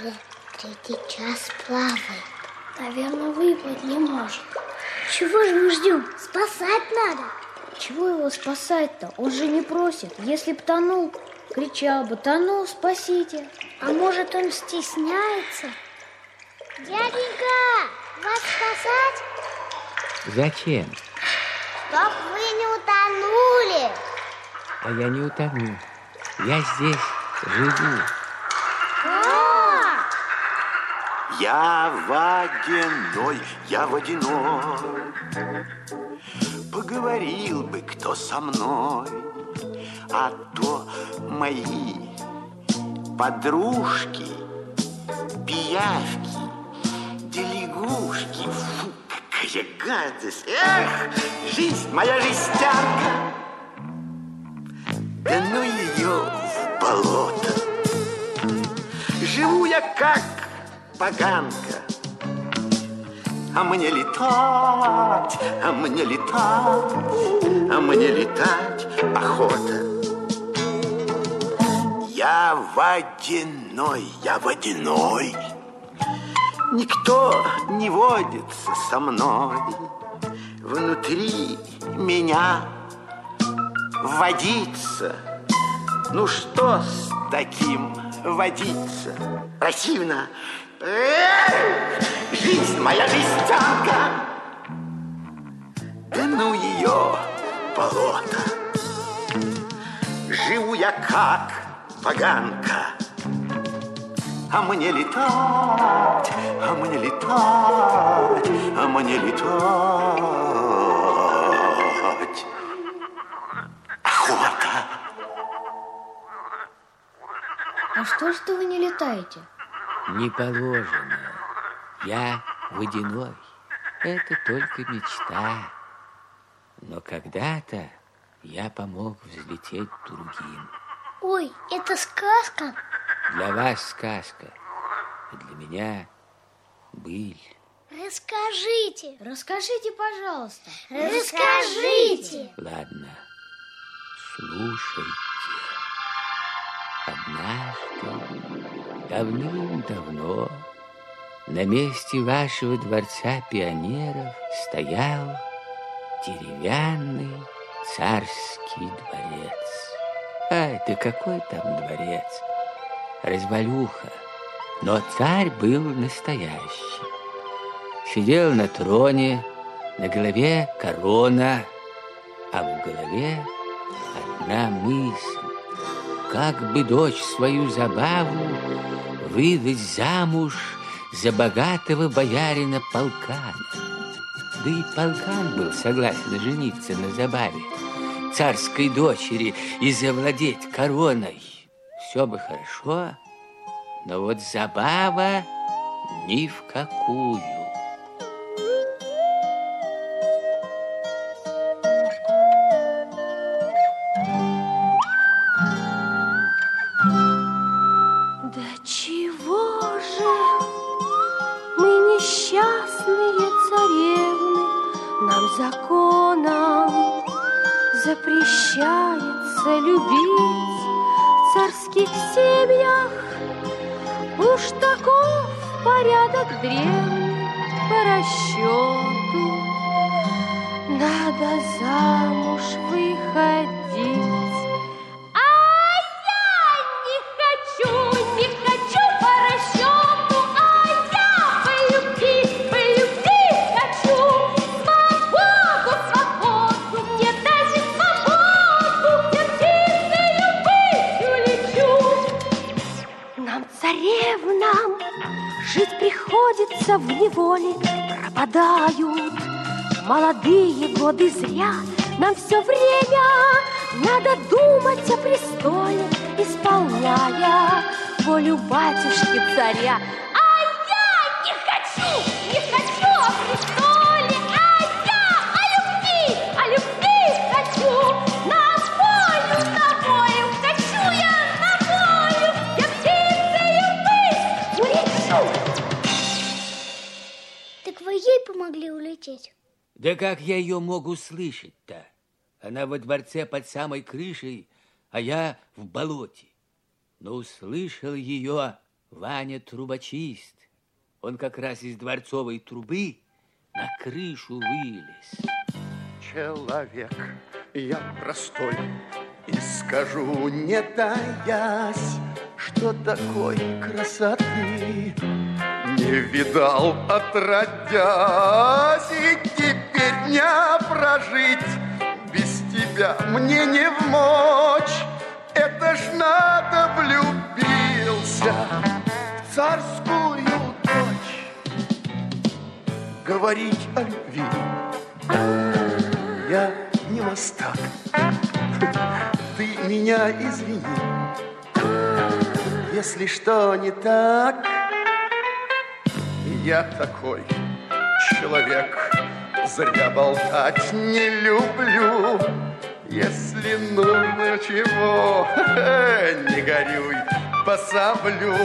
уже третий час плавает. Наверное, выплыть не может. Чего же мы ждем? Спасать надо. Чего его спасать-то? Он же не просит. Если б тонул, кричал бы, тонул, спасите. А может, он стесняется? Дяденька, вас спасать? Зачем? Чтоб вы не утонули. А я не утону. Я здесь живу. А, Я водяной, я водяной. Поговорил бы кто со мной, а то мои подружки, пиявки, делегушки. Фу, какая гадость! Эх, жизнь моя жестянка! Да ну ее в болото! Живу я как поганка. А мне летать, а мне летать, а мне летать охота. Я водяной, я водяной. Никто не водится со мной. Внутри меня водится. Ну что с таким водиться? Противно. Жизнь моя жестянка. Да ну ее болото. Живу я как поганка. А мне летать, а мне летать, а мне летать. Охота. А что ж ты вы не летаете? Не положено. Я водяной. Это только мечта. Но когда-то я помог взлететь другим. Ой, это сказка? Для вас сказка, а для меня быль. Расскажите. Расскажите, пожалуйста. Расскажите. Ладно, слушайте. Однажды, давным-давно, на месте вашего дворца пионеров стоял деревянный царский дворец. А это какой там дворец? Развалюха. Но царь был настоящий. Сидел на троне, на голове корона, а в голове одна мысль. Как бы дочь свою забаву выдать замуж за богатого боярина Полкана. Да и Полкан был согласен жениться на забаве царской дочери и завладеть короной. Все бы хорошо, но вот забава ни в какую. Царских семьях. Уж таков порядок древний по расчету. Надо замуж в неволе, пропадают молодые годы зря. Нам все время надо думать о престоле, исполняя волю батюшки царя. А я не хочу, не хочу о престоле, Да как я ее мог услышать-то? Она во дворце под самой крышей, а я в болоте. Но услышал ее Ваня трубочист. Он как раз из дворцовой трубы на крышу вылез. Человек, я простой, и скажу, не таясь, что такой красоты не видал отродясь, и теперь дня прожить без тебя мне не в мочь. Это ж надо влюбился в царскую дочь. Говорить о любви я не мастак. Ты меня извини, если что не так. Я такой человек, зря болтать не люблю. Если нужно чего, не горюй, пособлю.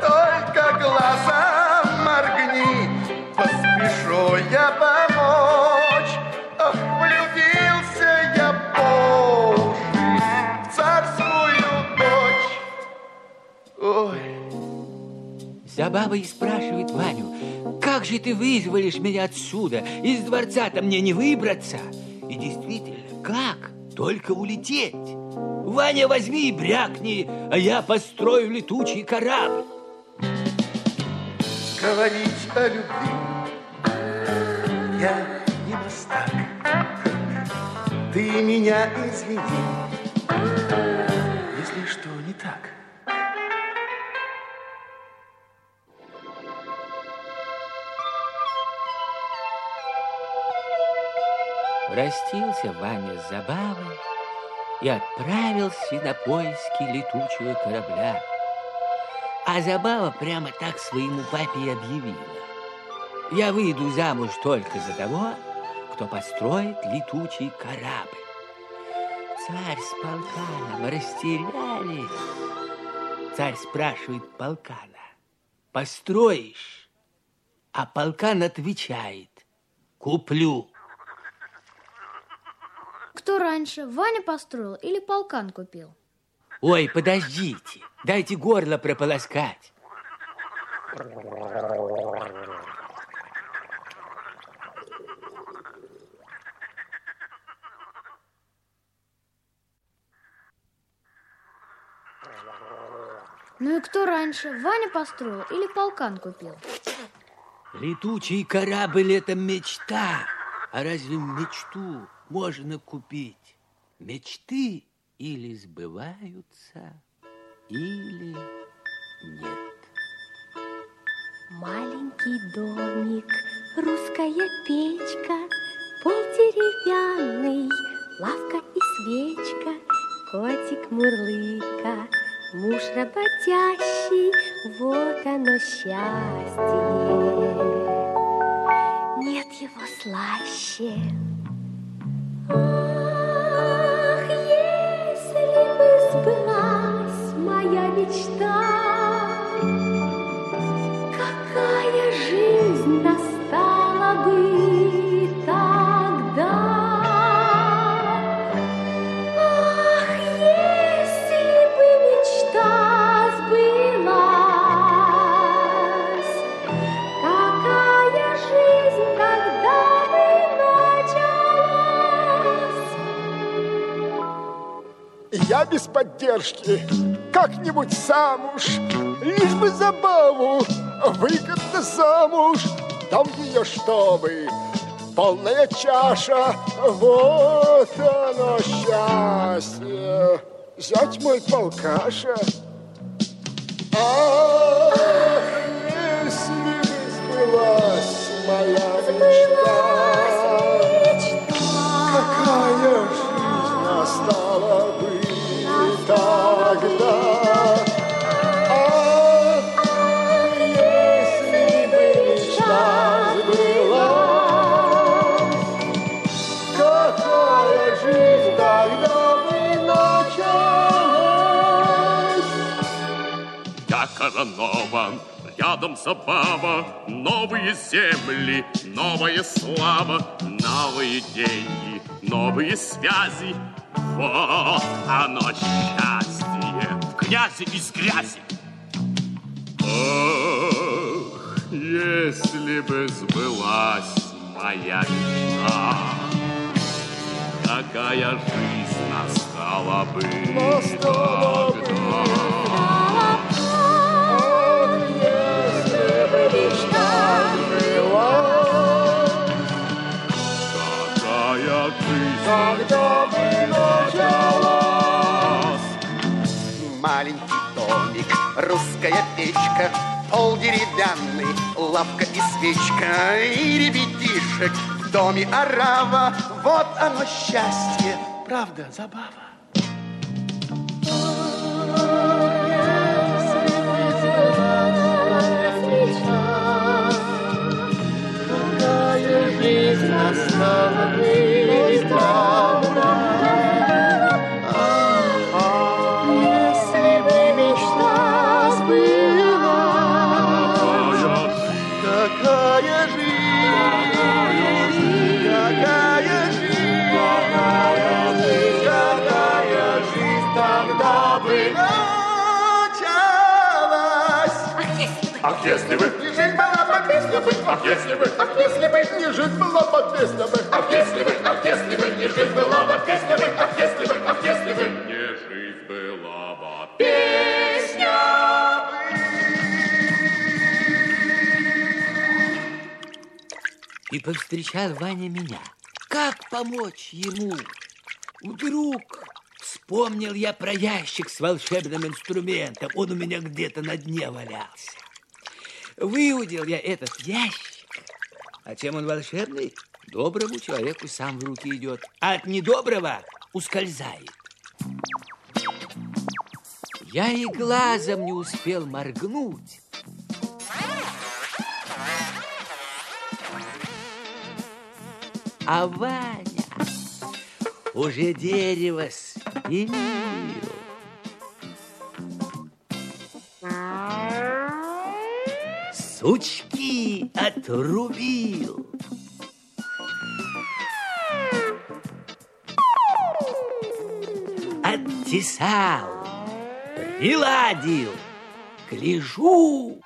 Только глаза моргни, поспешу я помочь. Ах, влюбился я по в царскую дочь. Ой. Забава и спрашивает Ваню, как же ты вызволишь меня отсюда? Из дворца-то мне не выбраться. И действительно, как? Только улететь. Ваня, возьми и брякни, а я построю летучий корабль. говорить о любви Я не мастак Ты меня извини Простился Ваня с забавой и отправился на поиски летучего корабля. А Забава прямо так своему папе и объявила. Я выйду замуж только за того, кто построит летучий корабль. Царь с полканом растерялись. Царь спрашивает полкана, построишь? А полкан отвечает, куплю. Кто раньше, Ваня построил или полкан купил? Ой, подождите, дайте горло прополоскать. Ну и кто раньше, Ваня построил или полкан купил? Летучий корабль – это мечта. А разве мечту можно купить? Мечты или сбываются, или нет. Маленький домик, русская печка, Пол деревянный, лавка и свечка, Котик мурлыка, муж работящий, Вот оно счастье. Нет его слаще. Ах, без поддержки как-нибудь сам уж, лишь бы забаву, выгодно замуж, дам ее, чтобы полная чаша, вот оно счастье. Зять мой полкаша. Ах, Я коронован, рядом забава, новые земли, новая слава, новые деньги, новые связи. Вот оно счастье в князе из грязи. Ах, если бы сбылась моя мечта, какая жизнь настала бы Настала бы. Печка, Пол деревянный, лавка и свечка, И ребятишек в доме орава. Вот оно счастье, правда, забава. Ах, если бы, И жизнь была бы песня бы, ах, если бы, ах, если бы не жизнь была бы песня бы, ах, если бы, ах, если бы не жизнь была бы песня бы, ах, если бы, ах, если бы не жизнь была бы песня И повстречал Ваня меня. Как помочь ему? Вдруг вспомнил я про ящик с волшебным инструментом. Он у меня где-то на дне валялся. Выудил я этот ящик. А чем он волшебный? Доброму человеку сам в руки идет, а от недоброго ускользает. Я и глазом не успел моргнуть, А Ваня уже дерево спилил. Сучки отрубил. Оттесал, приладил, гляжу.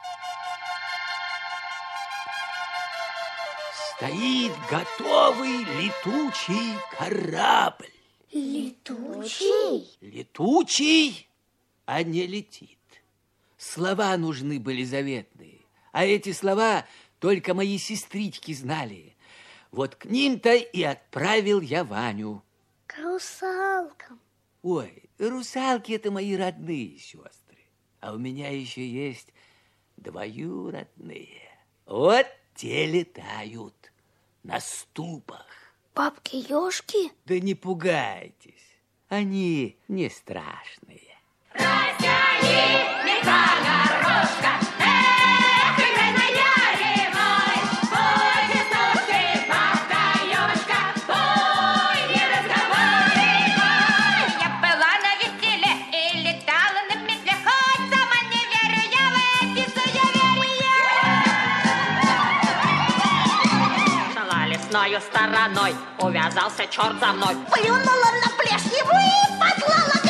Стоит готовый летучий корабль. Летучий? Летучий, а не летит. Слова нужны были заветные, а эти слова только мои сестрички знали. Вот к ним-то и отправил я Ваню. К русалкам. Ой, русалки это мои родные сестры, а у меня еще есть двоюродные. Вот те летают на ступах. Бабки-ешки? Да не пугайтесь, они не страшные. Я стороной, увязался черт за мной. Плюнула на плешиву и послала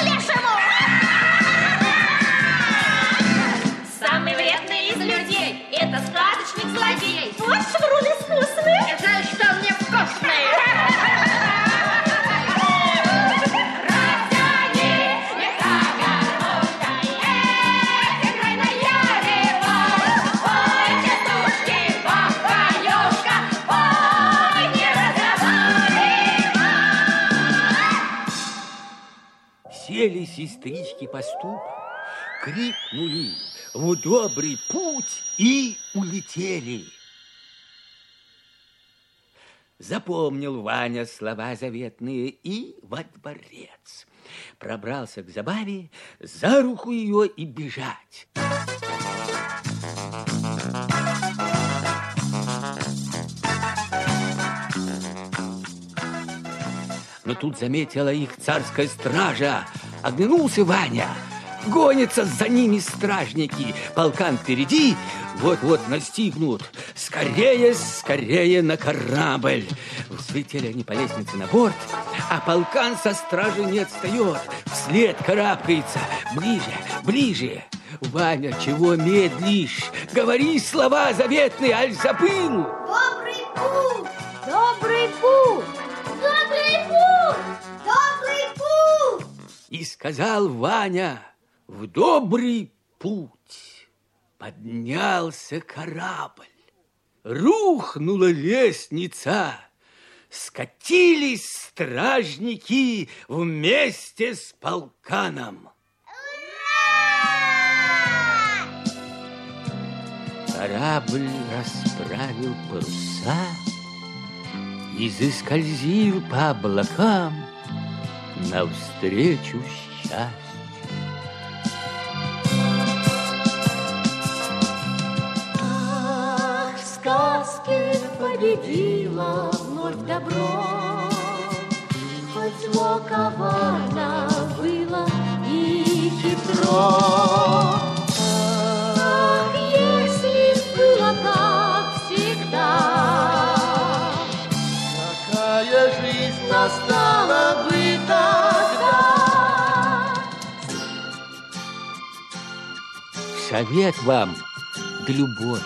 сестрички по ступам, крикнули в добрый путь и улетели. Запомнил Ваня слова заветные и во дворец. Пробрался к забаве, за руку ее и бежать. Но тут заметила их царская стража. Оглянулся Ваня. Гонятся за ними стражники. Полкан впереди, вот-вот настигнут. Скорее, скорее на корабль. Взлетели они по лестнице на борт, а полкан со стражей не отстает. Вслед карабкается. Ближе, ближе. Ваня, чего медлишь? Говори слова заветные, аль забыл? Добрый путь! Добрый путь! Сказал Ваня, в добрый путь поднялся корабль. Рухнула лестница, скатились стражники вместе с полканом. Корабль расправил паруса и заскользил по облакам навстречу счастью. Ах, в сказке победила вновь добро, Хоть зло коварно было и хитро. Совет вам, да любовь.